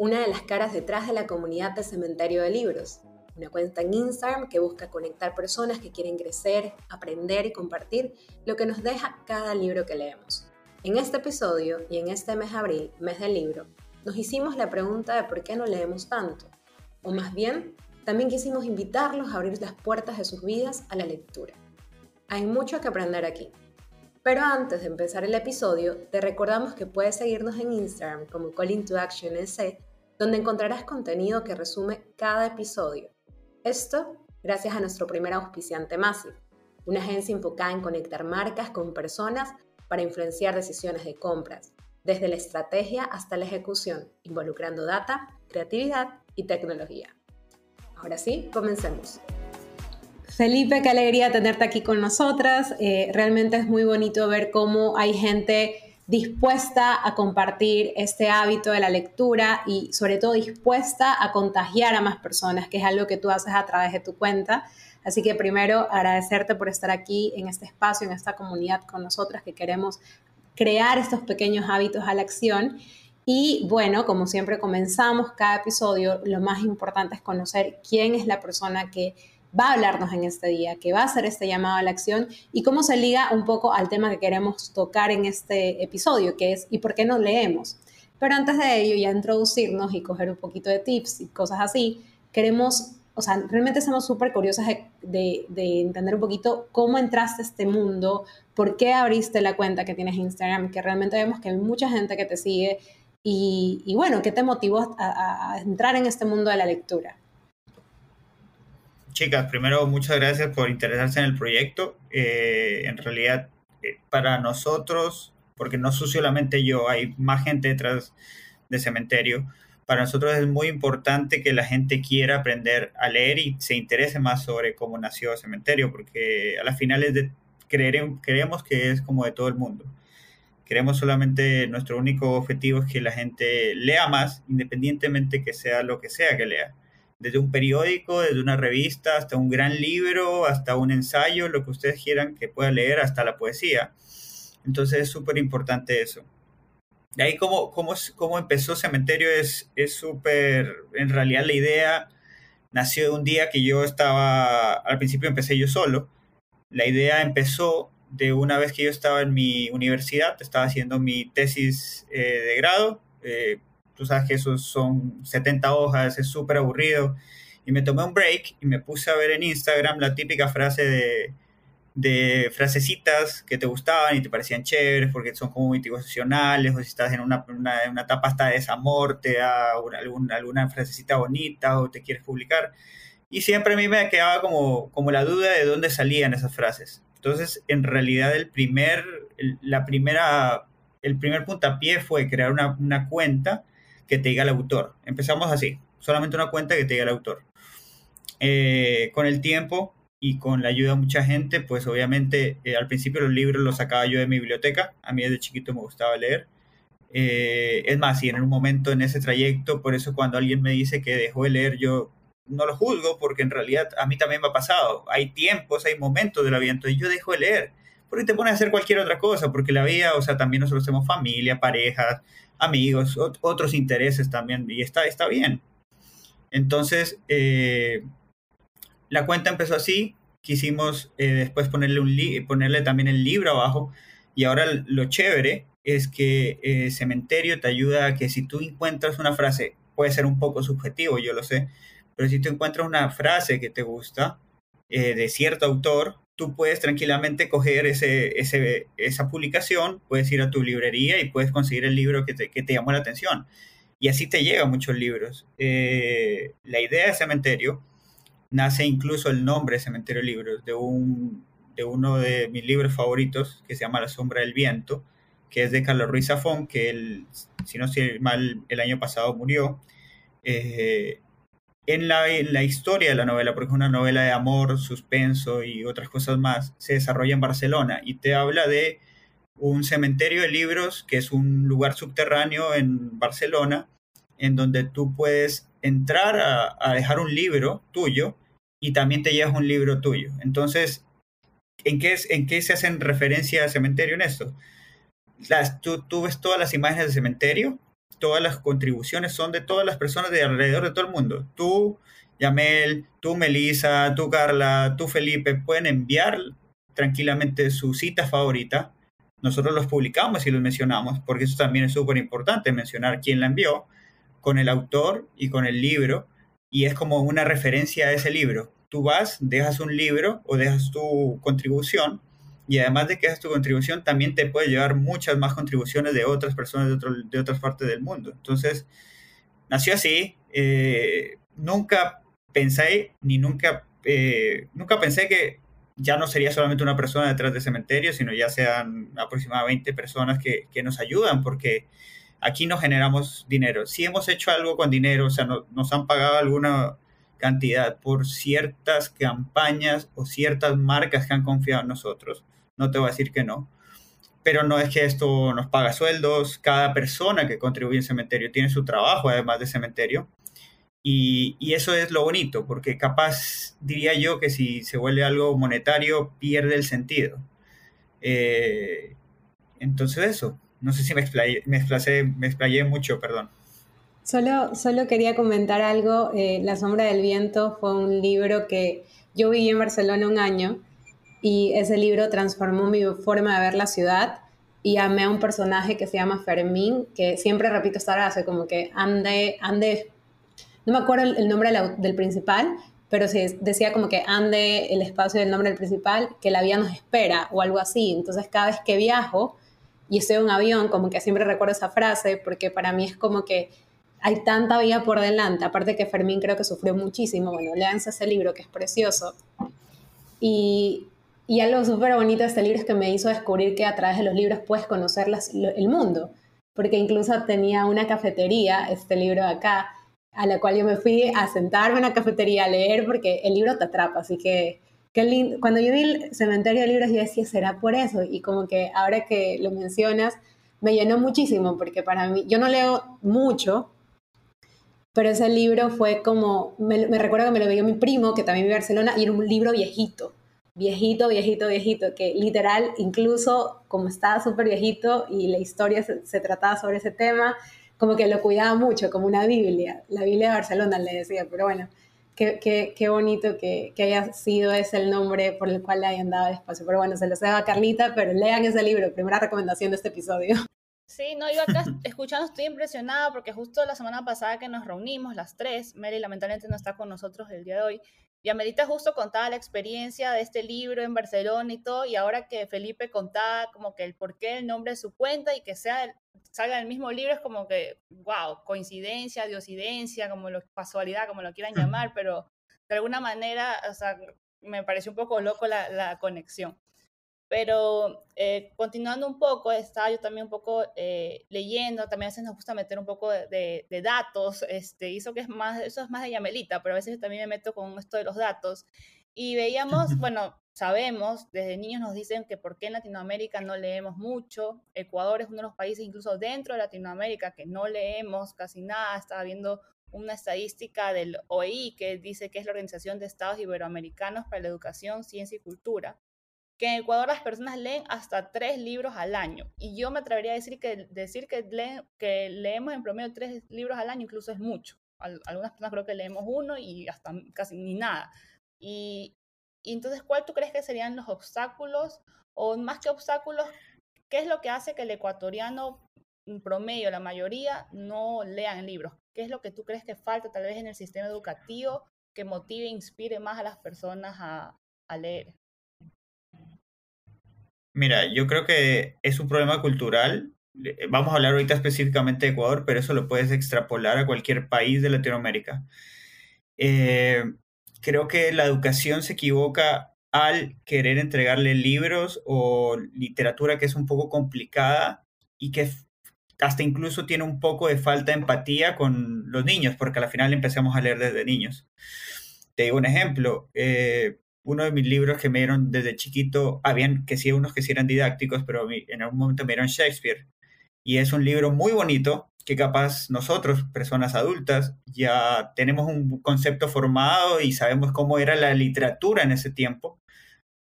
una de las caras detrás de la comunidad de Cementerio de Libros, una cuenta en Instagram que busca conectar personas que quieren crecer, aprender y compartir lo que nos deja cada libro que leemos. En este episodio y en este mes de abril, mes del libro, nos hicimos la pregunta de por qué no leemos tanto, o más bien, también quisimos invitarlos a abrir las puertas de sus vidas a la lectura. Hay mucho que aprender aquí. Pero antes de empezar el episodio, te recordamos que puedes seguirnos en Instagram como Calling to Action donde encontrarás contenido que resume cada episodio. Esto gracias a nuestro primer auspiciante Massive, una agencia enfocada en conectar marcas con personas para influenciar decisiones de compras, desde la estrategia hasta la ejecución, involucrando data, creatividad y tecnología. Ahora sí, comencemos. Felipe, qué alegría tenerte aquí con nosotras. Eh, realmente es muy bonito ver cómo hay gente dispuesta a compartir este hábito de la lectura y sobre todo dispuesta a contagiar a más personas, que es algo que tú haces a través de tu cuenta. Así que primero agradecerte por estar aquí en este espacio, en esta comunidad con nosotras que queremos crear estos pequeños hábitos a la acción. Y bueno, como siempre comenzamos cada episodio, lo más importante es conocer quién es la persona que va a hablarnos en este día, que va a hacer este llamado a la acción y cómo se liga un poco al tema que queremos tocar en este episodio, que es ¿y por qué no leemos? Pero antes de ello, ya introducirnos y coger un poquito de tips y cosas así, queremos, o sea, realmente estamos súper curiosas de, entender un poquito cómo entraste a este mundo, por qué abriste la cuenta que tienes en Instagram, que realmente vemos que hay mucha gente que te sigue y, bueno, ¿qué te motivó a entrar en este mundo de la lectura? Chicas, primero muchas gracias por interesarse en el proyecto. Eh, en realidad, eh, para nosotros, porque no soy solamente yo, hay más gente detrás de cementerio. Para nosotros es muy importante que la gente quiera aprender a leer y se interese más sobre cómo nació cementerio, porque a las finales de, creemos que es como de todo el mundo. Queremos solamente, nuestro único objetivo es que la gente lea más, independientemente que sea lo que sea que lea desde un periódico, desde una revista, hasta un gran libro, hasta un ensayo, lo que ustedes quieran que pueda leer, hasta la poesía. Entonces es súper importante eso. De ahí cómo, cómo, cómo empezó Cementerio es súper, en realidad la idea nació de un día que yo estaba, al principio empecé yo solo. La idea empezó de una vez que yo estaba en mi universidad, estaba haciendo mi tesis eh, de grado, eh, tú sabes que esos son 70 hojas, es súper aburrido. Y me tomé un break y me puse a ver en Instagram la típica frase de, de frasecitas que te gustaban y te parecían chéveres porque son como motivacionales o si estás en una, una, una etapa hasta de desamor, te da alguna, alguna frasecita bonita o te quieres publicar. Y siempre a mí me quedaba como, como la duda de dónde salían esas frases. Entonces, en realidad, el primer, la primera, el primer puntapié fue crear una, una cuenta que te diga el autor. Empezamos así, solamente una cuenta que te diga el autor. Eh, con el tiempo y con la ayuda de mucha gente, pues obviamente eh, al principio los libros los sacaba yo de mi biblioteca, a mí desde chiquito me gustaba leer. Eh, es más, y en un momento en ese trayecto, por eso cuando alguien me dice que dejó de leer, yo no lo juzgo, porque en realidad a mí también me ha pasado. Hay tiempos, hay momentos de la vida, entonces yo dejo de leer, porque te pones a hacer cualquier otra cosa, porque la vida, o sea, también nosotros tenemos familia, parejas, amigos, otros intereses también, y está, está bien. Entonces, eh, la cuenta empezó así, quisimos eh, después ponerle, un ponerle también el libro abajo, y ahora lo chévere es que eh, Cementerio te ayuda a que si tú encuentras una frase, puede ser un poco subjetivo, yo lo sé, pero si tú encuentras una frase que te gusta de cierto autor, tú puedes tranquilamente coger ese, ese, esa publicación, puedes ir a tu librería y puedes conseguir el libro que te, que te llamó la atención. Y así te llegan muchos libros. Eh, la idea de Cementerio nace incluso el nombre de Cementerio Libros de, un, de uno de mis libros favoritos que se llama La Sombra del Viento, que es de Carlos Ruiz Zafón, que él, si no estoy mal, el año pasado murió. Eh, en, la, historia de la novela, porque es una novela de amor, suspenso y otras cosas más, se desarrolla en Barcelona y te habla de un cementerio de libros que es un lugar subterráneo en Barcelona en donde tú puedes entrar a, dejar un libro tuyo y también te llevas un libro tuyo. Entonces, ¿en qué, en qué se hacen referencia al cementerio en esto? Las, tú, tú ves todas las imágenes del cementerio, todas las contribuciones son de todas las personas de alrededor de todo el mundo. Tú, Yamel, tú, Melissa, tú, Carla, tú, Felipe, pueden enviar tranquilamente su cita favorita. Nosotros los publicamos y los mencionamos, porque eso también es súper importante, mencionar quién la envió con el autor y con el libro, y es como una referencia a ese libro. Tú vas, dejas un libro o dejas tu contribución, y además de que dejas tu contribución, también te puede llevar muchas más contribuciones de otras personas de, de otras partes del mundo. Entonces, nació así. Eh, nunca pensé, ni nunca, eh, nunca pensé que ya no sería solamente una persona detrás del cementerio, sino ya sean aproximadamente personas que, que nos ayudan, porque aquí no generamos dinero. Si hemos hecho algo con dinero, o sea, nos han pagado alguna cantidad por ciertas campañas o ciertas marcas que han confiado en nosotros. No te voy a decir que no. Pero no es que esto nos paga sueldos. Cada persona que contribuye en cementerio tiene su trabajo además de cementerio. Y, eso es lo bonito, porque capaz diría yo que si se vuelve algo monetario pierde el sentido. Eh, entonces eso, no sé si me explayé, me explayé mucho, perdón. Solo, solo quería comentar algo. Eh, la sombra del viento fue un libro que yo viví en Barcelona un año y ese libro transformó mi forma de ver la ciudad y amé a un personaje que se llama Fermín, que siempre repito esta frase, como que ande, ande, no me acuerdo el, nombre del, principal, pero se decía como que ande el espacio del nombre del principal, que la vida nos espera o algo así. Entonces cada vez que viajo, y estoy en un avión, como que siempre recuerdo esa frase, porque para mí es como que hay tanta vida por delante, aparte que Fermín creo que sufrió muchísimo, bueno, léanse ese libro que es precioso. Y, y algo súper bonito de este libro es que me hizo descubrir que a través de los libros puedes conocer el mundo, porque incluso tenía una cafetería, este libro de acá, a la cual yo me fui a sentarme en la cafetería a leer porque el libro te atrapa, así que cuando yo vi el cementerio de libros, yo decía, será por eso. Y como que ahora que lo mencionas, me llenó muchísimo, porque para mí, yo no leo mucho, pero ese libro fue como, me, recuerdo que me lo veía mi primo, que también vive en Barcelona, y era un libro viejito, viejito, viejito, viejito, que literal, incluso como estaba súper viejito y la historia se, se, trataba sobre ese tema, como que lo cuidaba mucho, como una Biblia, la Biblia de Barcelona le decía, pero bueno, qué, bonito que, haya sido ese el nombre por el cual le hayan dado espacio. Pero bueno, se lo dejo a Carlita, pero lean ese libro, primera recomendación de este episodio. Sí, no, yo acá escuchando estoy impresionada porque justo la semana pasada que nos reunimos, las tres, Mary lamentablemente no está con nosotros el día de hoy, y Amelita justo contaba la experiencia de este libro en Barcelona y todo, y ahora que Felipe contaba como que el porqué, el nombre de su cuenta y que sea salga el mismo libro es como que, wow, coincidencia, diosidencia, como lo, casualidad, como lo quieran llamar, pero de alguna manera, o sea, me pareció un poco loco la, la conexión. Pero eh, continuando un poco, estaba yo también un poco eh, leyendo, también a veces nos gusta meter un poco de, de, datos, este, eso, que es más, eso es más de Yamelita, pero a veces también me meto con esto de los datos. Y veíamos, bueno, sabemos, desde niños nos dicen que por qué en Latinoamérica no leemos mucho. Ecuador es uno de los países, incluso dentro de Latinoamérica, que no leemos casi nada. Estaba viendo una estadística del OEI que dice que es la Organización de Estados Iberoamericanos para la Educación, Ciencia y Cultura que en Ecuador las personas leen hasta tres libros al año. Y yo me atrevería a decir que, decir que, que leemos en promedio tres libros al año incluso es mucho. algunas personas creo que leemos uno y hasta casi ni nada. Y, entonces, ¿cuál tú crees que serían los obstáculos? O más que obstáculos, ¿qué es lo que hace que el ecuatoriano en promedio, la mayoría, no lean libros? ¿Qué es lo que tú crees que falta tal vez en el sistema educativo que motive e inspire más a las personas a, a leer? Mira, yo creo que es un problema cultural. Eh, vamos a hablar ahorita específicamente de Ecuador, pero eso lo puedes extrapolar a cualquier país de Latinoamérica. Eh, creo que la educación se equivoca al querer entregarle libros o literatura que es un poco complicada y que hasta incluso tiene un poco de falta de empatía con los niños, porque al final empezamos a leer desde niños. Te digo un ejemplo, eh, uno de mis libros que me dieron desde chiquito, habían que sí, unos que sí eran didácticos, pero en algún momento me dieron Shakespeare. Y es un libro muy bonito que capaz nosotros, personas adultas, ya tenemos un concepto formado y sabemos cómo era la literatura en ese tiempo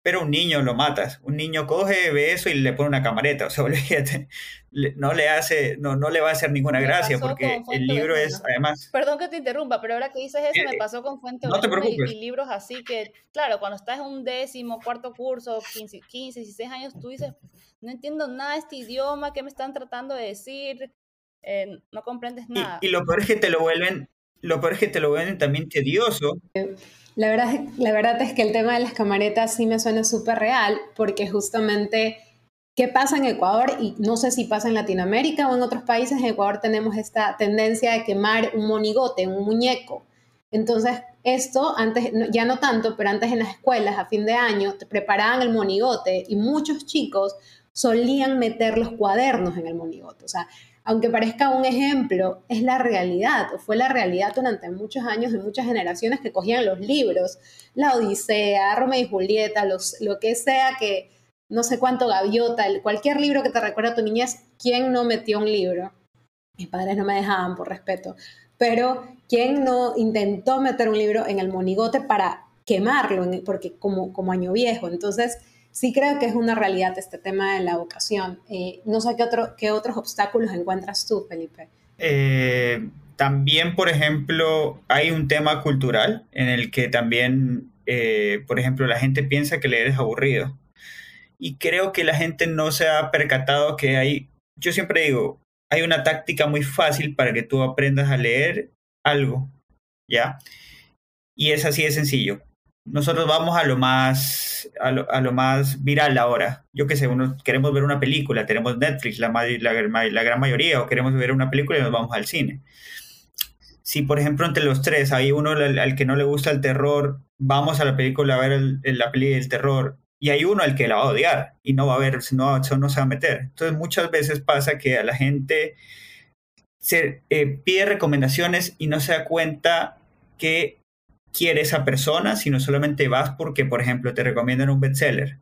pero un niño lo matas. Un niño coge, ve eso y le pone una camareta. O sea, olvídate, no le hace, no, no le va a hacer ninguna gracia porque el libro es, además... Perdón que te interrumpa, pero ahora que dices eso, me eh, pasó con Fuente no te preocupes. Y, libros así que, claro, cuando estás en un décimo, cuarto curso, 15, 15, 16 años, tú dices, no entiendo nada de este idioma, ¿qué me están tratando de decir? Eh, no comprendes nada. Y, y, lo peor es que te lo vuelven, lo peor es que te lo vuelven también tedioso. La verdad, la verdad es que el tema de las camaretas sí me suena súper real, porque justamente, ¿qué pasa en Ecuador? Y no sé si pasa en Latinoamérica o en otros países, en Ecuador tenemos esta tendencia de quemar un monigote, un muñeco. Entonces, esto antes, ya no tanto, pero antes en las escuelas a fin de año te preparaban el monigote y muchos chicos solían meter los cuadernos en el monigote. O sea, aunque parezca un ejemplo, es la realidad, o fue la realidad durante muchos años de muchas generaciones que cogían los libros, la Odisea, Romeo y Julieta, los, lo que sea que, no sé cuánto, Gaviota, cualquier libro que te recuerda a tu niñez, ¿quién no metió un libro? Mis padres no me dejaban por respeto, pero ¿quién no intentó meter un libro en el monigote para quemarlo, porque como, como año viejo? Entonces, sí creo que es una realidad este tema de la vocación. Eh, no sé qué, otro, qué otros obstáculos encuentras tú, Felipe. Eh, también, por ejemplo, hay un tema cultural en el que también, eh, por ejemplo, la gente piensa que leer es aburrido. Y creo que la gente no se ha percatado que hay, yo siempre digo, hay una táctica muy fácil para que tú aprendas a leer algo, ¿ya? Y es así de sencillo nosotros vamos a lo más a lo, más viral ahora. Yo qué sé, uno, queremos ver una película, tenemos Netflix la, gran mayoría, o queremos ver una película y nos vamos al cine. Si, por ejemplo, entre los tres hay uno al, que no le gusta el terror, vamos a la película a ver el, la peli del terror, y hay uno al que la va a odiar y no va a ver, no, no se va a meter. Entonces, muchas veces pasa que a la gente se eh, pide recomendaciones y no se da cuenta que quiere esa persona, sino solamente vas porque, por ejemplo, te recomiendan un bestseller.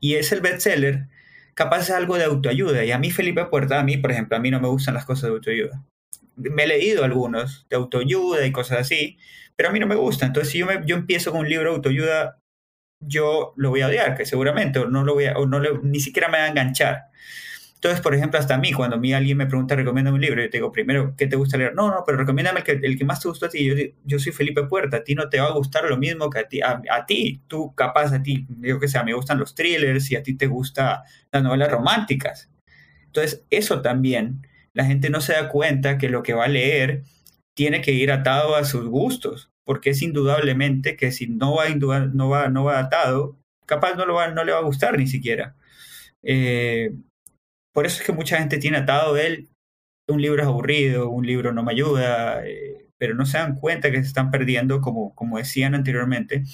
Y es el bestseller, capaz es algo de autoayuda. Y a mí, Felipe Puerta, a mí, por ejemplo, a mí no me gustan las cosas de autoayuda. Me he leído algunos de autoayuda y cosas así, pero a mí no me gusta. Entonces, si yo, me, yo empiezo con un libro de autoayuda, yo lo voy a odiar, que seguramente, o no lo voy a, o no ni siquiera me va a enganchar. Entonces, por ejemplo, hasta a mí, cuando a mí alguien me pregunta, recomienda un libro, yo te digo, primero, ¿qué te gusta leer? No, no, pero recomiéndame el que, el que más te gustó a ti. Yo, yo soy Felipe Puerta, a ti no te va a gustar lo mismo que a ti. A, ti, tú capaz, a ti, digo que sea, me gustan los thrillers y a ti te gustan las novelas románticas. Entonces, eso también, la gente no se da cuenta que lo que va a leer tiene que ir atado a sus gustos, porque es indudablemente que si no va, no va, no va atado, capaz no, lo va, no le va a gustar ni siquiera. Eh, por eso es que mucha gente tiene atado él, un libro es aburrido, un libro no me ayuda, eh, pero no se dan cuenta que se están perdiendo, como, como decían anteriormente,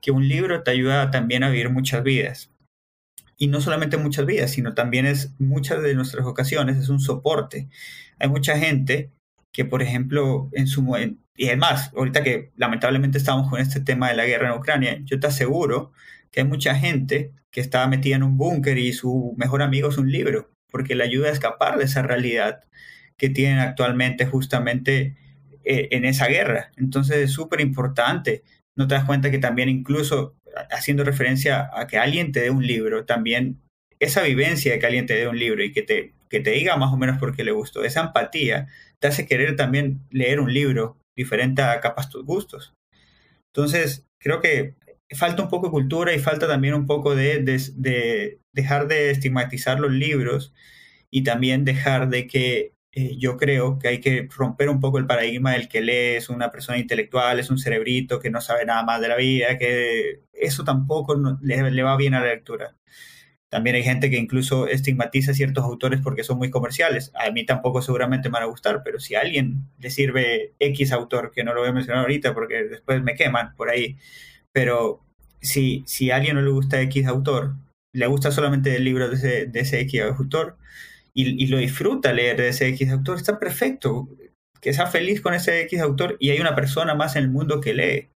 que un libro te ayuda también a vivir muchas vidas. Y no solamente muchas vidas, sino también es muchas de nuestras ocasiones, es un soporte. Hay mucha gente que, por ejemplo, en su... y además, ahorita que lamentablemente estamos con este tema de la guerra en Ucrania, yo te aseguro que hay mucha gente que está metida en un búnker y su mejor amigo es un libro, porque le ayuda a escapar de esa realidad que tienen actualmente justamente eh, en esa guerra. Entonces es súper importante. No te das cuenta que también incluso haciendo referencia a que alguien te dé un libro, también esa vivencia de que alguien te dé un libro y que te, que te diga más o menos por qué le gustó, esa empatía te hace querer también leer un libro diferente a capaz tus gustos. Entonces, creo que falta un poco de cultura y falta también un poco de, de, dejar de estigmatizar los libros y también dejar de que eh, yo creo que hay que romper un poco el paradigma del que lee es una persona intelectual, es un cerebrito que no sabe nada más de la vida, que eso tampoco le, le va bien a la lectura. También hay gente que incluso estigmatiza ciertos autores porque son muy comerciales. A mí tampoco seguramente me van a gustar, pero si a alguien le sirve X autor, que no lo voy a mencionar ahorita porque después me queman por ahí, pero si, si a alguien no le gusta X autor, le gusta solamente el libro de ese, de ese X autor, y, lo disfruta leer de ese X autor, está perfecto. Que sea feliz con ese X autor y hay una persona más en el mundo que lee.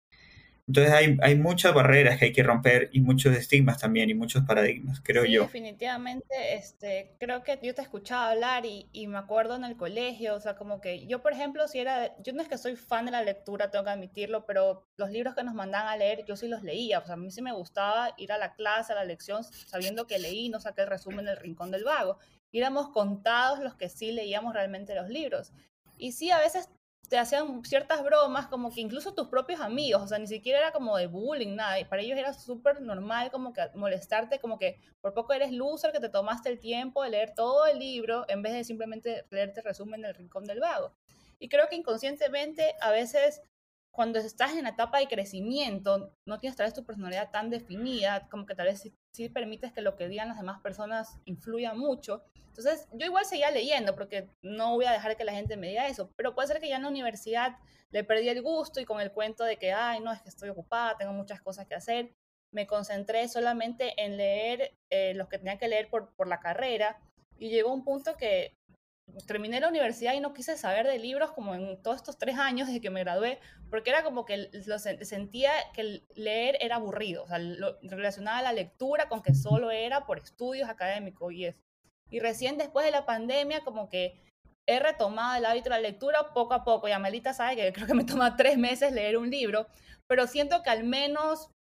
Entonces hay, hay muchas barreras que hay que romper y muchos estigmas también y muchos paradigmas, creo sí, yo. Definitivamente, este, creo que yo te escuchaba hablar y, y, me acuerdo en el colegio, o sea, como que yo, por ejemplo, si era, yo no es que soy fan de la lectura, tengo que admitirlo, pero los libros que nos mandaban a leer, yo sí los leía, o sea, a mí sí me gustaba ir a la clase, a la lección, sabiendo que leí, no saqué el resumen del rincón del vago. Y éramos contados los que sí leíamos realmente los libros. Y sí, a veces te hacían ciertas bromas, como que incluso tus propios amigos, o sea, ni siquiera era como de bullying, nada, y para ellos era súper normal como que molestarte, como que por poco eres loser, que te tomaste el tiempo de leer todo el libro en vez de simplemente leerte resumen del rincón del vago. Y creo que inconscientemente a veces cuando estás en la etapa de crecimiento, no tienes tal vez tu personalidad tan definida, como que tal vez sí, permites que lo que digan las demás personas influya mucho. Entonces, yo igual seguía leyendo, porque no voy a dejar que la gente me diga eso, pero puede ser que ya en la universidad le perdí el gusto y con el cuento de que, ay, no, es que estoy ocupada, tengo muchas cosas que hacer, me concentré solamente en leer eh, los que tenía que leer por, por la carrera y llegó un punto que terminé la universidad y no quise saber de libros como en todos estos tres años desde que me gradué, porque era como que lo sentía que leer era aburrido, o sea, lo, la lectura con que solo era por estudios académicos y eso. Y recién después de la pandemia como que he retomado el hábito de la lectura poco a poco, y Amelita sabe que creo que me toma tres meses leer un libro, pero siento que al menos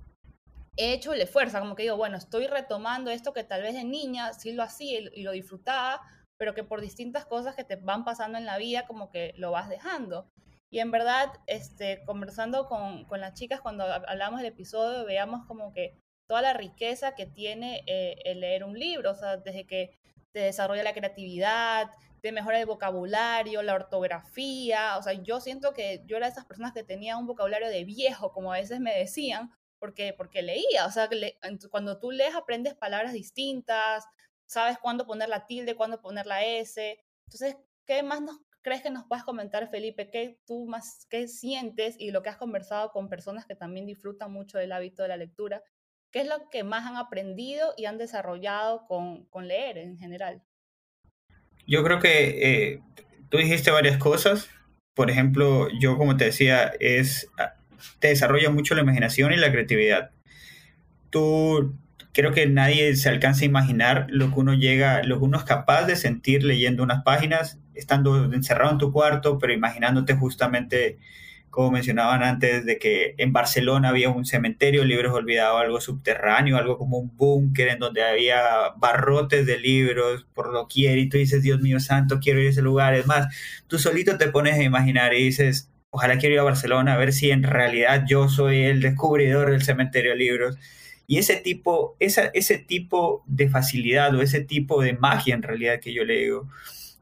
he hecho el esfuerzo, como que digo, bueno, estoy retomando esto que tal vez de niña sí lo hacía y lo disfrutaba, pero que por distintas cosas que te van pasando en la vida como que lo vas dejando. Y en verdad, este, conversando con, con las chicas cuando hablamos del episodio, veamos como que toda la riqueza que tiene eh, el leer un libro, o sea, desde que te desarrolla la creatividad, te mejora el vocabulario, la ortografía, o sea, yo siento que yo era de esas personas que tenía un vocabulario de viejo, como a veces me decían, porque, porque leía, o sea, cuando tú lees aprendes palabras distintas, sabes cuándo poner la tilde, cuándo poner la S. Entonces, ¿qué más nos crees que nos puedes comentar, Felipe? ¿Qué tú más qué sientes y lo que has conversado con personas que también disfrutan mucho del hábito de la lectura? ¿Qué es lo que más han aprendido y han desarrollado con, con leer en general? Yo creo que eh, tú dijiste varias cosas. Por ejemplo, yo como te decía, es ah, te desarrolla mucho la imaginación y la creatividad. Tú creo que nadie se alcanza a imaginar lo que uno llega, lo que uno es capaz de sentir leyendo unas páginas, estando encerrado en tu cuarto, pero imaginándote justamente, como mencionaban antes, de que en Barcelona había un cementerio de libros olvidados, algo subterráneo, algo como un búnker en donde había barrotes de libros por doquier y tú dices, Dios mío santo, quiero ir a ese lugar. Es más, tú solito te pones a imaginar y dices, ojalá quiero ir a Barcelona a ver si en realidad yo soy el descubridor del cementerio de libros y ese tipo, ese tipo de facilidad o ese tipo de magia en realidad que yo le digo,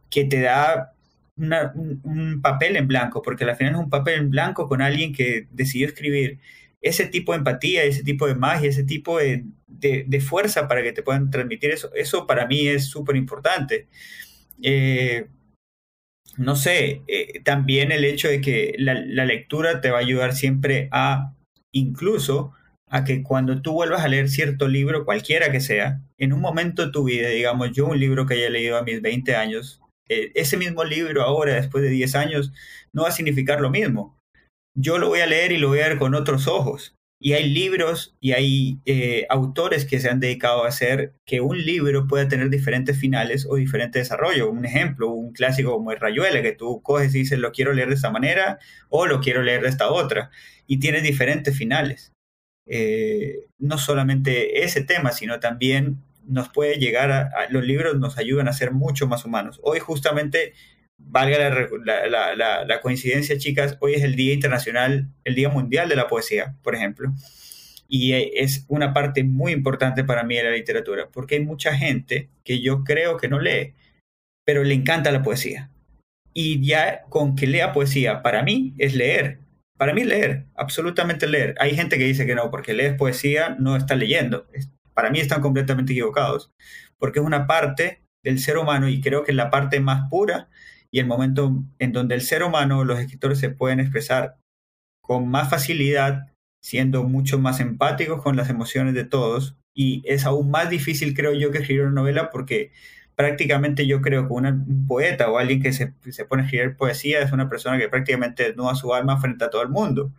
que te da un, papel en blanco, porque al final es un papel en blanco con alguien que decidió escribir ese tipo de empatía, ese tipo de magia, ese tipo de, de, fuerza para que te puedan transmitir eso, eso para mí es súper importante. Eh, no sé, eh, también el hecho de que la, la, lectura te va a ayudar siempre a incluso a que cuando tú vuelvas a leer cierto libro, cualquiera que sea, en un momento de tu vida, digamos, yo un libro que haya leído a mis 20 años, eh, ese mismo libro ahora, después de 10 años, no va a significar lo mismo. Yo lo voy a leer y lo voy a ver con otros ojos. Y hay libros y hay eh, autores que se han dedicado a hacer que un libro pueda tener diferentes finales o diferente desarrollo. Un ejemplo, un clásico como el Rayuela, que tú coges y dices, lo quiero leer de esta manera o lo quiero leer de esta otra. Y tiene diferentes finales. Eh, no solamente ese tema, sino también nos puede llegar a, los libros nos ayudan a ser mucho más humanos. Hoy justamente, valga la, la, coincidencia, chicas, hoy es el Día Internacional, el Día Mundial de la Poesía, por ejemplo. Y eh, es una parte muy importante para mí de la literatura, porque hay mucha gente que yo creo que no lee, pero le encanta la poesía. Y ya con que lea poesía, para mí es leer, para mí leer, absolutamente leer. Hay gente que dice que no, porque lees poesía no está leyendo. Para mí están completamente equivocados, porque es una parte del ser humano y creo que es la parte más pura y el momento en donde el ser humano, los escritores se pueden expresar con más facilidad, siendo mucho más empáticos con las emociones de todos. Y es aún más difícil, creo yo, que escribir una novela porque prácticamente yo creo que un poeta o alguien que se, se, pone a escribir poesía es una persona que prácticamente desnuda su alma frente a todo el mundo.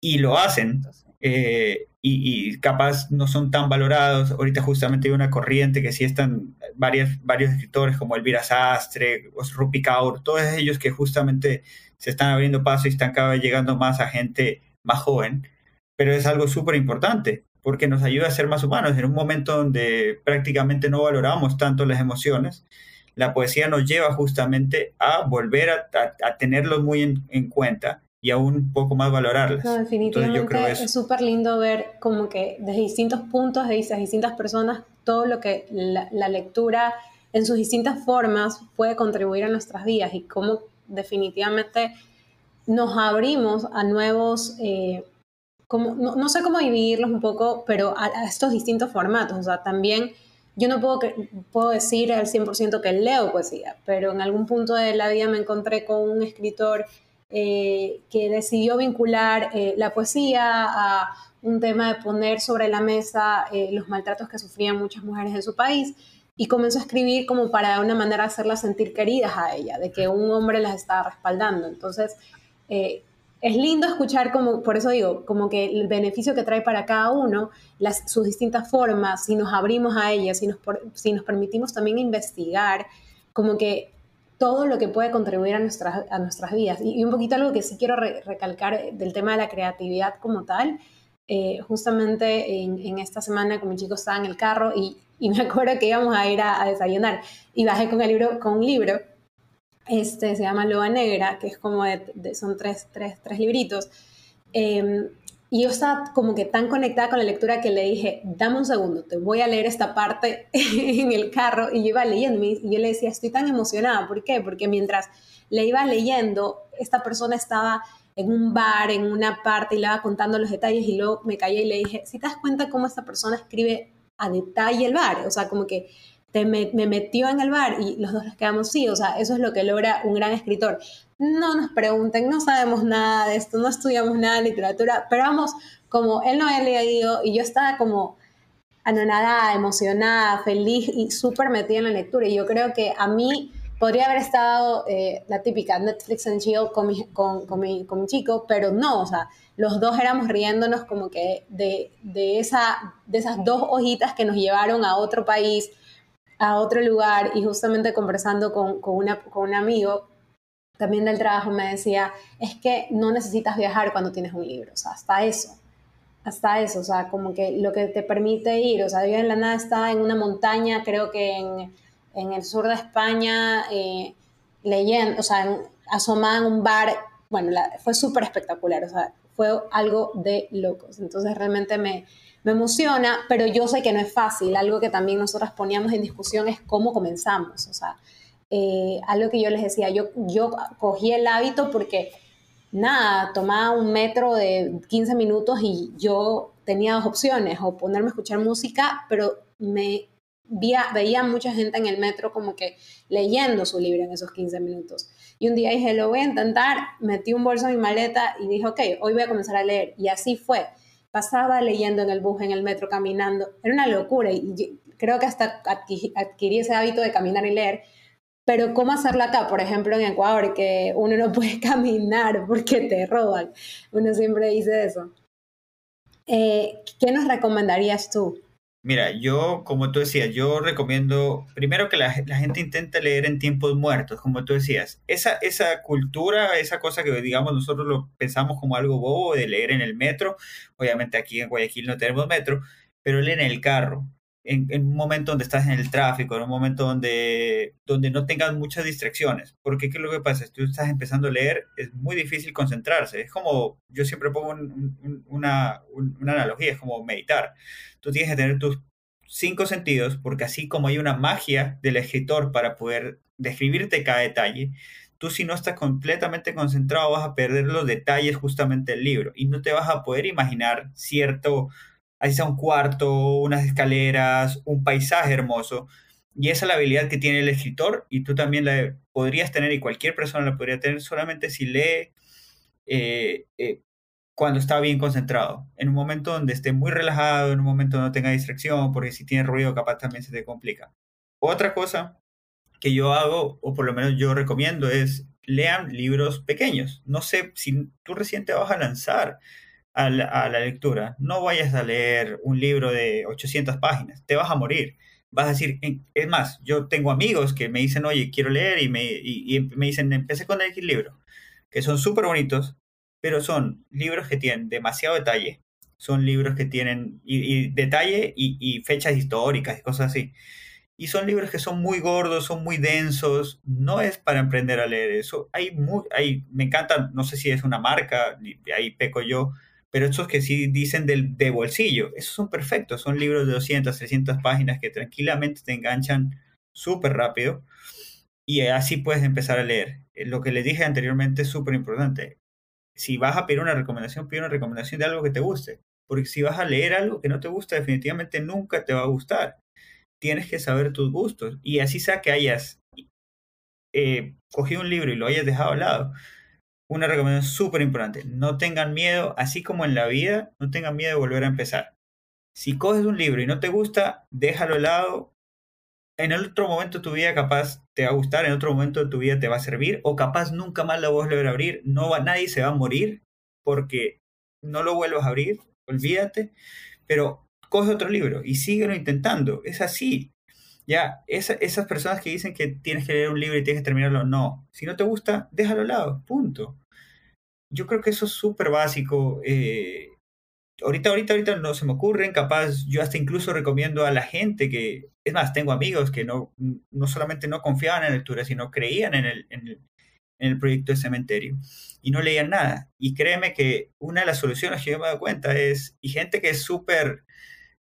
Y lo hacen. Eh, y, capaz no son tan valorados. Ahorita justamente hay una corriente que sí están varios, varios escritores como Elvira Sastre, Rupi Kaur, todos ellos que justamente se están abriendo paso y están cada vez llegando más a gente más joven. Pero es algo súper importante porque nos ayuda a ser más humanos. En un momento donde prácticamente no valoramos tanto las emociones, la poesía nos lleva justamente a volver a, a, tenerlos muy en, en cuenta y aún un poco más valorarlas. No, definitivamente es súper lindo ver como que desde distintos puntos de vista, distintas personas, todo lo que la, lectura en sus distintas formas puede contribuir a nuestras vidas y cómo definitivamente nos abrimos a nuevos, eh, no, sé cómo dividirlos un poco, pero a, estos distintos formatos. O sea, también yo no puedo, puedo decir al 100% que leo poesía, pero en algún punto de la vida me encontré con un escritor eh, que decidió vincular eh, la poesía a un tema de poner sobre la mesa eh, los maltratos que sufrían muchas mujeres en su país y comenzó a escribir como para de una manera hacerlas sentir queridas a ella, de que un hombre las estaba respaldando. Entonces, es lindo escuchar como, por eso digo, como que el beneficio que trae para cada uno, las, sus distintas formas, si nos abrimos a ellas, si nos, si nos permitimos también investigar, como que todo lo que puede contribuir a nuestras, a nuestras vidas. Y, un poquito algo que sí quiero recalcar del tema de la creatividad como tal. Eh, justamente en, esta semana con mi chico estaba en el carro y, y me acuerdo que íbamos a ir a, desayunar y bajé con, el libro, con un libro, este se llama Loba Negra, que es como de, son tres, tres, tres libritos. Em, y yo estaba como que tan conectada con la lectura que le dije, dame un segundo, te voy a leer esta parte en el carro. Y yo iba leyendo y yo le decía, estoy tan emocionada. ¿Por qué? Porque mientras le iba leyendo, esta persona estaba en un bar, en una parte, y le iba contando los detalles y luego me callé y le dije, si te das cuenta cómo esta persona escribe a detalle el bar, o sea, como que me, metió en el bar y los dos nos quedamos, sí, o sea, eso es lo que logra un gran escritor. No nos pregunten, no sabemos nada de esto, no estudiamos nada de literatura, pero vamos, como él no había leído y yo estaba como anonadada, emocionada, feliz y súper metida en la lectura. Y yo creo que a mí podría haber estado eh, la típica Netflix and chill con mi, con, con, mi, con mi chico, pero no, o sea, los dos éramos riéndonos como que de, de, esa, de esas dos hojitas que nos llevaron a otro país, a otro lugar y justamente conversando con, con, una, con un amigo también del trabajo me decía, es que no necesitas viajar cuando tienes un libro, o sea, hasta eso, hasta eso, o sea, como que lo que te permite ir, o sea, yo en la nada estaba en una montaña, creo que en, en el sur de España, eh, leyendo, o sea, asomada en un bar, bueno, fue súper espectacular, o sea, fue algo de locos, entonces realmente me, me emociona, pero yo sé que no es fácil. Algo que también nosotras poníamos en discusión es cómo comenzamos. O sea, eh, algo que yo les decía, yo, yo cogí el hábito porque, nada, tomaba un metro de 15 minutos y yo tenía dos opciones, o ponerme a escuchar música, pero me veía, veía mucha gente en el metro como que leyendo su libro en esos 15 minutos. Y un día dije, lo voy a intentar, metí un bolso en mi maleta y dije, ok, hoy voy a comenzar a leer. Y así fue pasaba leyendo en el bus, en el metro, caminando. Era una locura y creo que hasta adquirí ese hábito de caminar y leer. Pero ¿cómo hacerlo acá? Por ejemplo, en Ecuador, que uno no puede caminar porque te roban. Uno siempre dice eso. Eh, ¿Qué nos recomendarías tú? Mira, yo, como tú decías, yo recomiendo primero que la, gente intente leer en tiempos muertos, como tú decías. Esa, esa cultura, esa cosa que digamos nosotros lo pensamos como algo bobo de leer en el metro, obviamente aquí en Guayaquil no tenemos metro, pero leer en el carro, en, un momento donde estás en el tráfico, en un momento donde, donde no tengas muchas distracciones. Porque ¿qué es lo que pasa? Si tú estás empezando a leer, es muy difícil concentrarse. Es como, yo siempre pongo una, una analogía, es como meditar tú tienes que tener tus cinco sentidos, porque así como hay una magia del escritor para poder describirte cada detalle, tú si no estás completamente concentrado vas a perder los detalles justamente del libro y no te vas a poder imaginar cierto, así sea un cuarto, unas escaleras, un paisaje hermoso. Y esa es la habilidad que tiene el escritor y tú también la podrías tener y cualquier persona la podría tener solamente si lee eh, eh, cuando está bien concentrado. En un momento donde esté muy relajado, en un momento donde no tenga distracción, porque si tiene ruido capaz también se te complica. Otra cosa que yo hago, o por lo menos yo recomiendo, es lean libros pequeños. No sé si tú recién te vas a lanzar a la, lectura, no vayas a leer un libro de 800 páginas, te vas a morir. Vas a decir, es más, yo tengo amigos que me dicen, oye, quiero leer y me, y, me dicen, empecé con el libro, que son súper bonitos, pero son libros que tienen demasiado detalle, son libros que tienen y, detalle y, fechas históricas y cosas así. Y son libros que son muy gordos, son muy densos, no es para emprender a leer eso. Hay, hay me encanta, no sé si es una marca, ahí peco yo, pero estos que sí dicen del, de bolsillo, esos son perfectos, son libros de 200, 300 páginas que tranquilamente te enganchan súper rápido y así puedes empezar a leer. Eh, lo que les dije anteriormente es súper importante. Si vas a pedir una recomendación, pide una recomendación de algo que te guste, porque si vas a leer algo que no te gusta, definitivamente nunca te va a gustar. Tienes que saber tus gustos y así sea que hayas eh, cogido un libro y lo hayas dejado al lado, una recomendación súper importante. No tengan miedo, así como en la vida, no tengan miedo de volver a empezar. Si coges un libro y no te gusta, déjalo al lado. En otro momento de tu vida capaz te va a gustar, en otro momento de tu vida te va a servir, o capaz nunca más lo vas a volver a abrir. No va, nadie se va a morir porque no lo vuelvas a abrir, olvídate. Pero coge otro libro y síguelo intentando. Es así. Ya, esas personas que dicen que tienes que leer un libro y tienes que terminarlo, no. Si no te gusta, déjalo al lado, punto. Yo creo que eso es súper básico. Eh, ahorita, ahorita, ahorita no se me ocurren, capaz yo hasta incluso recomiendo a la gente que, es más, tengo amigos que no, no solamente no confiaban en la lectura, sino creían en el, en el, en el proyecto de cementerio y no leían nada. Y créeme que una de las soluciones que yo me he dado cuenta es, y gente que es súper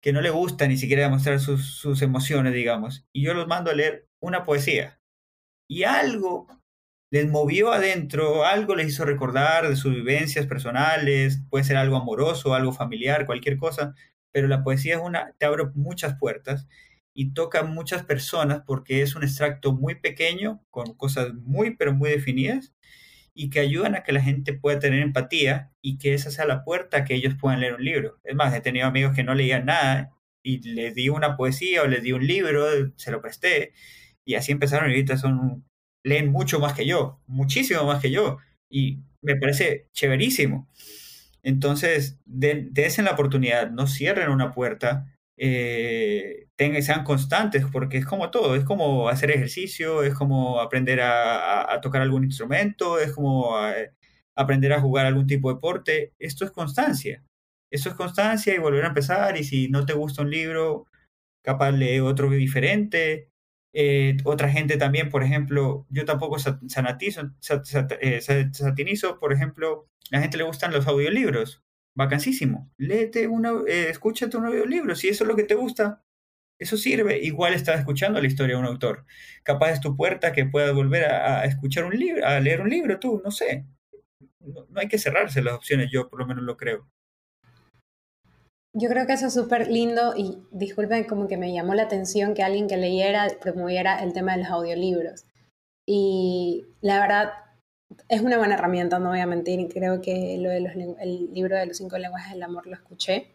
que no le gusta ni siquiera demostrar sus, emociones, digamos. Y yo los mando a leer una poesía. Y algo les movió adentro, algo les hizo recordar de sus vivencias personales, puede ser algo amoroso, algo familiar, cualquier cosa, pero la poesía es una, te abre muchas puertas y toca a muchas personas porque es un extracto muy pequeño, con cosas muy, pero muy definidas, y que ayudan a que la gente pueda tener empatía y que esa sea la puerta que ellos puedan leer un libro. Es más, he tenido amigos que no leían nada y les di una poesía o les di un libro, se lo presté y así empezaron y ahorita son, leen mucho más que yo, muchísimo más que yo y me parece chéverísimo. Entonces, den la oportunidad, no cierren una puerta, eh, tengan, sean constantes, porque es como todo, es como hacer ejercicio, es como aprender a, tocar algún instrumento, es como eh, aprender a jugar algún tipo de deporte. Esto es constancia. Eso es constancia y volver a empezar. Y si no te gusta un libro, capaz lee otro diferente. Eh, otra gente también, por ejemplo, yo tampoco sanatizo, eh, satinizo, por ejemplo, a la gente le gustan los audiolibros vacancísimo. Léete una, eh, escúchate un audiolibro, si eso es lo que te gusta, eso sirve. Igual estás escuchando la historia de un autor. Capaz es tu puerta que puedas volver a, escuchar un libro, a leer un libro tú, no sé. No, hay que cerrarse las opciones, yo por lo menos lo creo. Yo creo que eso es súper lindo y disculpen como que me llamó la atención que alguien que leyera promoviera el tema de los audiolibros. Y la verdad, es una buena herramienta, no voy a mentir. Creo que lo de los, el libro de los cinco lenguajes del amor lo escuché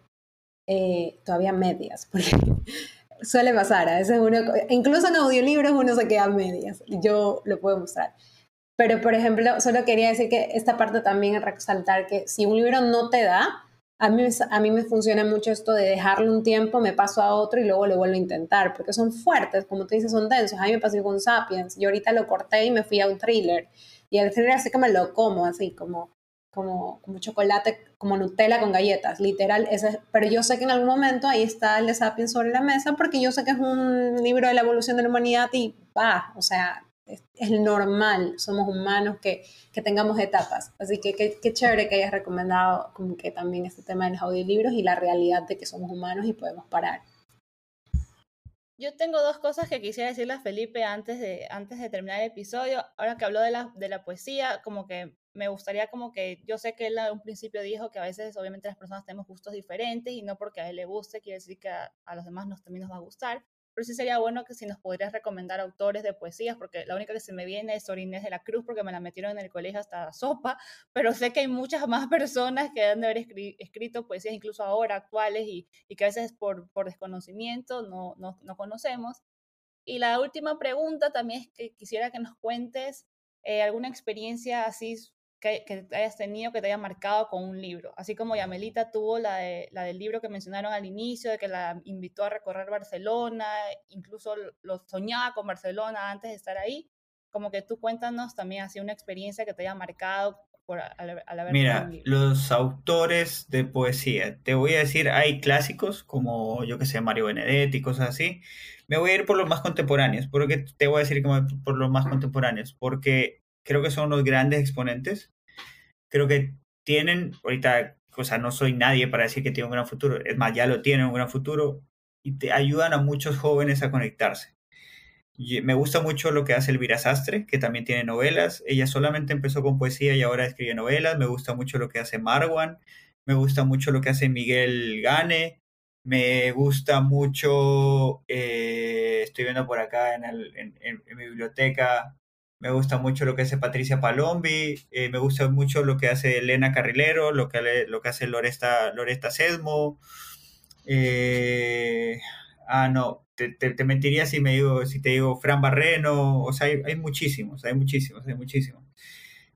eh, todavía medias, porque suele pasar. A veces uno, incluso en audiolibros uno se queda medias. Yo lo puedo mostrar. Pero, por ejemplo, solo quería decir que esta parte también es resaltar que si un libro no te da, a mí, a mí me funciona mucho esto de dejarlo un tiempo, me paso a otro y luego lo vuelvo a intentar, porque son fuertes, como tú dices, son densos. A mí me pasó con Sapiens. Yo ahorita lo corté y me fui a un thriller. Y el thriller así que me lo como, así como, como, como chocolate, como Nutella con galletas, literal. Ese, pero yo sé que en algún momento ahí está el de Sapiens sobre la mesa porque yo sé que es un libro de la evolución de la humanidad y va, o sea, es, normal, somos humanos que, que, tengamos etapas. Así que qué chévere que hayas recomendado como que también este tema de los audiolibros y la realidad de que somos humanos y podemos parar. Yo tengo dos cosas que quisiera decirle a Felipe antes de, antes de terminar el episodio. Ahora que habló de la, de la poesía, como que me gustaría como que, yo sé que él a un principio dijo que a veces obviamente las personas tenemos gustos diferentes y no porque a él le guste quiere decir que a, a los demás nos, también nos va a gustar pero sí sería bueno que si nos podrías recomendar autores de poesías, porque la única que se me viene es Sorinés de la Cruz, porque me la metieron en el colegio hasta sopa, pero sé que hay muchas más personas que han de haber escrito poesías incluso ahora actuales y, y que a veces por, por desconocimiento no, no, no conocemos. Y la última pregunta también es que quisiera que nos cuentes eh, alguna experiencia así que, que, hayas tenido que te haya marcado con un libro. Así como Yamelita tuvo la, de, la del libro que mencionaron al inicio, de que la invitó a recorrer Barcelona, incluso lo soñaba con Barcelona antes de estar ahí. Como que tú cuéntanos también así una experiencia que te haya marcado por, al, al haber Mira, los autores de poesía, te voy a decir, hay clásicos como yo que sé, Mario Benedetti y cosas así. Me voy a ir por los más contemporáneos. porque te voy a decir como por los más contemporáneos? Porque creo que son los grandes exponentes. Creo que tienen, ahorita, o sea, no soy nadie para decir que tienen un gran futuro, es más, ya lo tienen un gran futuro y te ayudan a muchos jóvenes a conectarse. Y me gusta mucho lo que hace Elvira Sastre, que también tiene novelas. Ella solamente empezó con poesía y ahora escribe novelas. Me gusta mucho lo que hace Marwan. Me gusta mucho lo que hace Miguel Gane. Me gusta mucho, eh, estoy viendo por acá en, el, en, en, mi biblioteca, me gusta mucho lo que hace Patricia Palombi, eh, me gusta mucho lo que hace Elena Carrilero, lo que, lo que hace Loresta, Loresta Sesmo. Eh, ah, no, te, mentiría si, me digo, si te digo Fran Barreno, o sea, hay, hay muchísimos, hay muchísimos, hay muchísimos.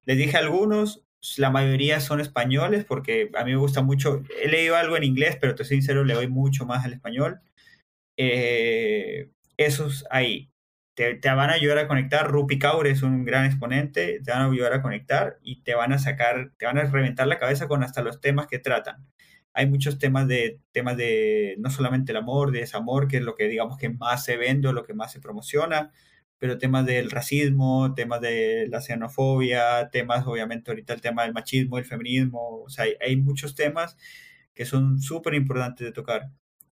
Les dije algunos, la mayoría son españoles porque a mí me gusta mucho, he leído algo en inglés, pero te soy sincero, le doy mucho más al español. Eh, esos ahí te, van a ayudar a conectar. Rupi Kaur es un gran exponente, te van a ayudar a conectar y te van a sacar, te van a reventar la cabeza con hasta los temas que tratan. Hay muchos temas de, temas de no solamente el amor, de desamor, que es lo que digamos que más se vende o lo que más se promociona, pero temas del racismo, temas de la xenofobia, temas obviamente ahorita el tema del machismo, el feminismo, o sea, hay, hay muchos temas que son súper importantes de tocar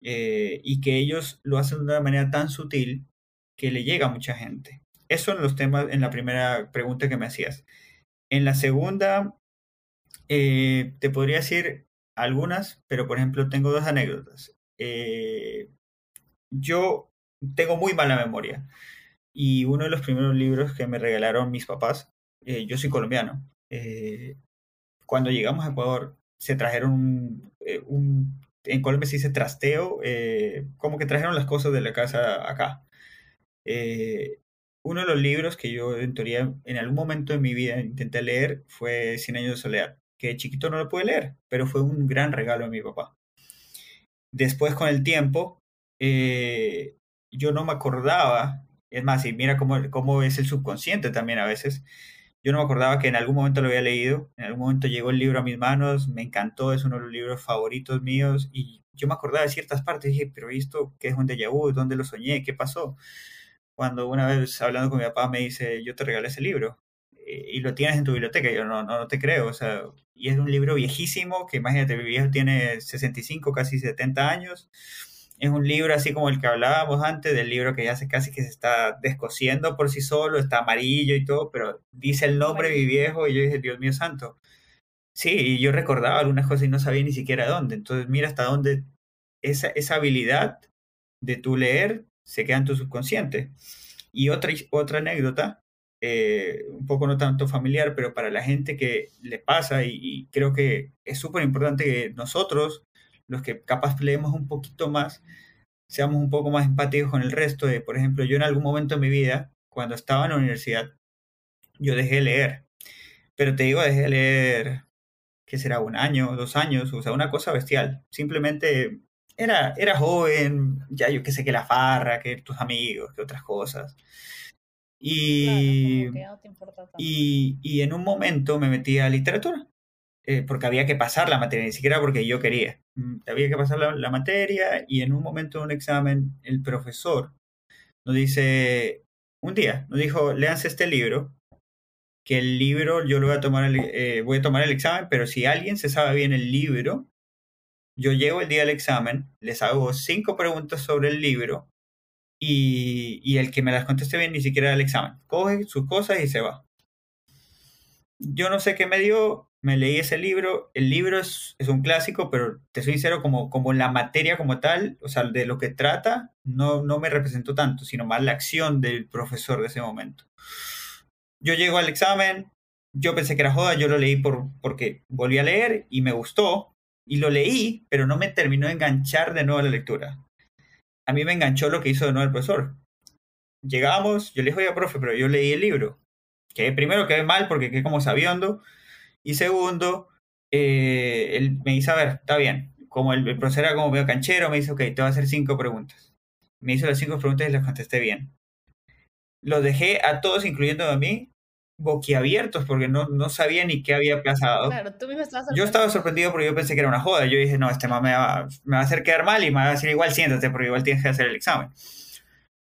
eh, y que ellos lo hacen de una manera tan sutil que le llega a mucha gente. Esos son los temas en la primera pregunta que me hacías. En la segunda, eh, te podría decir algunas, pero por ejemplo tengo dos anécdotas. Eh, yo tengo muy mala memoria y uno de los primeros libros que me regalaron mis papás, eh, yo soy colombiano, cuando llegamos a Ecuador se trajeron un, un en Colombia se dice trasteo, como que trajeron las cosas de la casa acá. Eh, uno de los libros que yo en teoría en algún momento de mi vida intenté leer fue Cien años de soledad, que de chiquito no lo pude leer, pero fue un gran regalo de mi papá. Después con el tiempo, eh, yo no me acordaba, es más, y mira cómo, cómo es el subconsciente también a veces, yo no me acordaba que en algún momento lo había leído, en algún momento llegó el libro a mis manos, me encantó, es uno de los libros favoritos míos y yo me acordaba de ciertas partes, dije, pero ¿esto qué es un déjà vu? ¿Dónde lo soñé? ¿Qué pasó? Cuando una vez hablando con mi papá me dice, yo te regalé ese libro eh, y lo tienes en tu biblioteca, yo no, no, no te creo, o sea, y es un libro viejísimo, que imagínate, mi viejo tiene 65, casi 70 años, es un libro así como el que hablábamos antes, del libro que ya se casi que se está descosiendo por sí solo, está amarillo y todo, pero dice el nombre de mi viejo y yo dije, Dios mío santo. Sí, y yo recordaba algunas cosas y no sabía ni siquiera dónde. Entonces mira hasta dónde esa, esa habilidad de tu leer se queda en tu subconsciente. Y otra, otra anécdota, eh, un poco no tanto familiar, pero para la gente que le pasa y, creo que es súper importante que nosotros los que capaz leemos un poquito más, seamos un poco más empáticos con el resto de, por ejemplo, yo en algún momento de mi vida, cuando estaba en la universidad, yo dejé de leer. Pero te digo, dejé de leer, ¿qué será? Un año, dos años, o sea, una cosa bestial. Simplemente era, era joven, ya yo qué sé, que la farra, que tus amigos, que otras cosas. Y, claro, no y, y en un momento me metí a literatura eh, porque había que pasar la materia, ni siquiera porque yo quería. Mm, había que pasar la, la, materia y en un momento de un examen el profesor nos dice, un día, nos dijo, léanse este libro, que el libro yo lo voy a tomar, el, eh, voy a tomar el examen, pero si alguien se sabe bien el libro, yo llego el día del examen, les hago cinco preguntas sobre el libro y, el que me las conteste bien ni siquiera el examen. Coge sus cosas y se va. Yo no sé qué me dio, me leí ese libro. El libro es, es, un clásico, pero te soy sincero, como, como la materia como tal, o sea, de lo que trata, no, no me representó tanto, sino más la acción del profesor de ese momento. Yo llego al examen, yo pensé que era joda, yo lo leí por, porque volví a leer y me gustó, y lo leí, pero no me terminó de enganchar de nuevo la lectura. A mí me enganchó lo que hizo de nuevo el profesor. llegamos, yo le dije, oye, profe, pero yo leí el libro. Que primero quedé mal porque quedé como sabiondo. Y segundo, eh, él me dice, a ver, está bien. Como el, profesor era como medio canchero, me dice, ok, te voy a hacer cinco preguntas. Me hizo las cinco preguntas y las contesté bien. Los dejé a todos, incluyendo a mí, boquiabiertos porque no, no sabía ni qué había pasado. Claro, tú mismo estabas Yo estaba sorprendido porque yo pensé que era una joda. Yo dije, no, este mamá me va, me va a hacer quedar mal y me va a decir igual siéntate porque igual tienes que hacer el examen.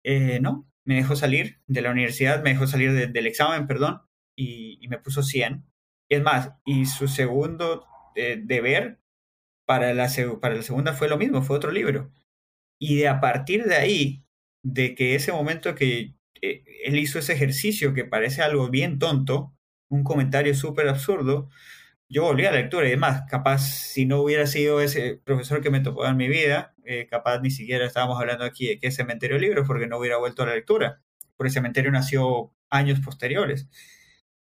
Eh, no, me dejó salir de la universidad, me dejó salir del examen, perdón, y, y, me puso 100. Y es más, y su segundo eh, deber para la, para la segunda fue lo mismo, fue otro libro. Y de a partir de ahí, de que ese momento que eh, él hizo ese ejercicio que parece algo bien tonto, un comentario súper absurdo, yo volví a la lectura y demás, capaz si no hubiera sido ese profesor que me tocó en mi vida, eh, capaz ni siquiera estábamos hablando aquí de qué cementerio libros, porque no hubiera vuelto a la lectura, porque el cementerio nació años posteriores.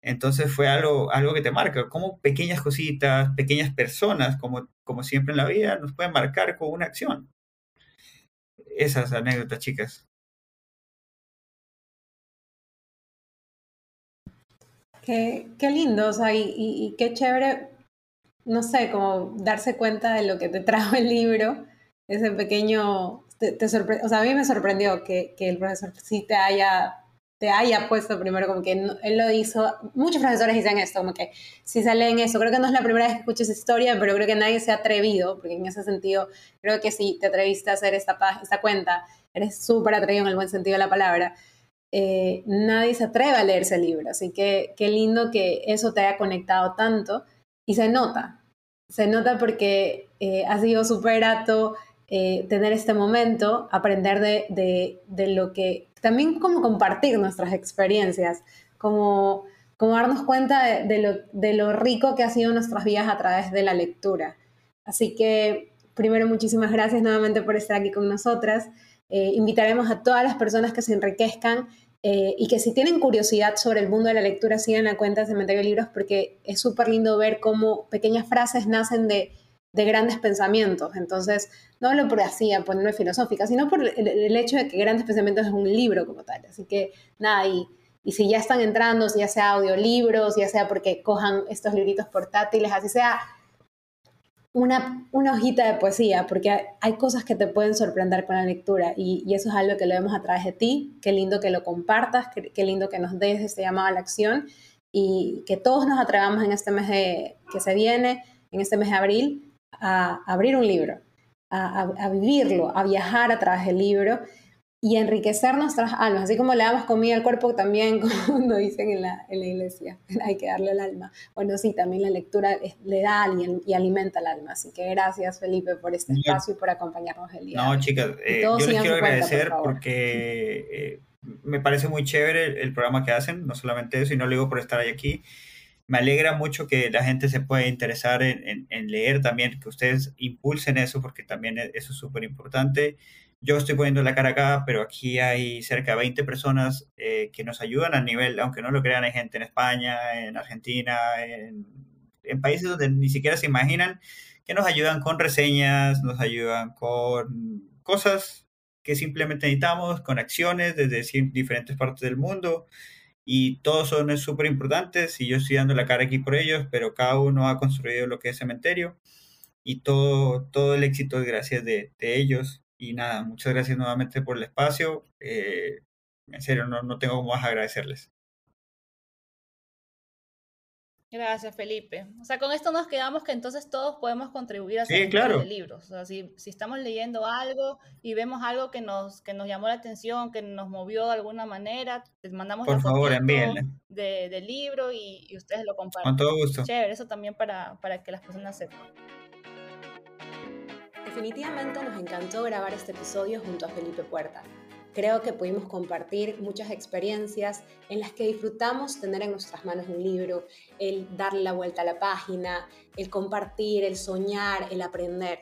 Entonces fue algo, algo que te marca, como pequeñas cositas, pequeñas personas, como, como siempre en la vida, nos pueden marcar con una acción. Esas anécdotas, chicas. Qué, qué lindo, o sea, y, y, qué chévere, no sé, como darse cuenta de lo que te trajo el libro, ese pequeño, te, te o sea, a mí me sorprendió que, que, el profesor sí te haya, te haya puesto primero, como que él lo hizo, muchos profesores dicen esto, como que si sale en eso, creo que no es la primera vez que escucho esa historia, pero creo que nadie se ha atrevido, porque en ese sentido, creo que si te atreviste a hacer esta, esta cuenta, eres súper atrevido en el buen sentido de la palabra, eh, nadie se atreve a leer ese libro. Así que qué lindo que eso te haya conectado tanto y se nota. Se nota porque eh, ha sido súper grato eh, tener este momento, aprender de, lo que, también como compartir nuestras experiencias, como, como darnos cuenta de, lo, de lo rico que ha sido nuestras vidas a través de la lectura. Así que primero muchísimas gracias nuevamente por estar aquí con nosotras. Invitaremos a todas las personas que se enriquezcan eh, y que si tienen curiosidad sobre el mundo de la lectura, sigan la cuenta de Cementerio Libros porque es súper lindo ver cómo pequeñas frases nacen de, de, grandes pensamientos. Entonces, no hablo por así, ponerme filosófica, sino por el, hecho de que Grandes Pensamientos es un libro como tal. Así que, nada, y, y si ya están entrando, ya sea audiolibros, ya sea porque cojan estos libritos portátiles, así sea una, una, hojita de poesía, porque hay cosas que te pueden sorprender con la lectura y, eso es algo que lo vemos a través de ti. Qué lindo que lo compartas, qué, lindo que nos des este llamado a la acción y que todos nos atrevamos en este mes de, que se viene, en este mes de abril, a, abrir un libro, a, a vivirlo, a viajar a través del libro y enriquecer nuestras almas, así como le damos comida al cuerpo, también como dicen en la, en la iglesia, hay que darle el alma. Bueno, sí, también la lectura le da y, alimenta el alma, así que gracias Felipe por este espacio y por acompañarnos el día. No, chicas, eh, yo les quiero agradecer porque eh, me parece muy chévere el, programa que hacen, no solamente eso, y no lo digo por estar ahí aquí. Me alegra mucho que la gente se pueda interesar en, en leer también, que ustedes impulsen eso, porque también e, eso es súper importante yo estoy poniendo la cara acá, pero aquí hay cerca de 20 personas eh, que nos ayudan a nivel, aunque no lo crean, hay gente en España, en Argentina, en, países donde ni siquiera se imaginan, que nos ayudan con reseñas, nos ayudan con cosas que simplemente necesitamos, con acciones desde diferentes partes del mundo. Y todos son súper importantes y yo estoy dando la cara aquí por ellos, pero cada uno ha construido lo que es cementerio y todo, todo el éxito es gracias de, de ellos y nada, muchas gracias nuevamente por el espacio. Eh, en serio, no, no tengo más agradecerles. Gracias, Felipe. O sea, con esto nos quedamos que entonces todos podemos contribuir a hacer claro. libros. O sea, si, si, estamos leyendo algo y vemos algo que nos, que nos llamó la atención, que nos movió de alguna manera, les mandamos Por favor, envíenle. De, del libro y, y, ustedes lo comparten. Con todo gusto. Chévere, eso también para, para que las personas sepan. Definitivamente nos encantó grabar este episodio junto a Felipe Puerta. Creo que pudimos compartir muchas experiencias en las que disfrutamos tener en nuestras manos un libro, el darle la vuelta a la página, el compartir, el soñar, el aprender.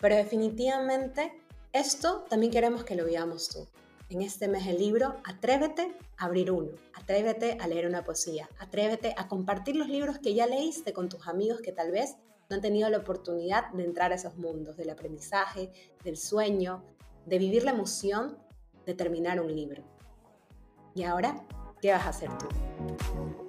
Pero definitivamente esto también queremos que lo veamos tú. En este mes del libro, atrévete a abrir uno, atrévete a leer una poesía, atrévete a compartir los libros que ya leíste con tus amigos que tal vez no han tenido la oportunidad de entrar a esos mundos del aprendizaje, del sueño, de vivir la emoción de terminar un libro. ¿Y ahora qué vas a hacer tú?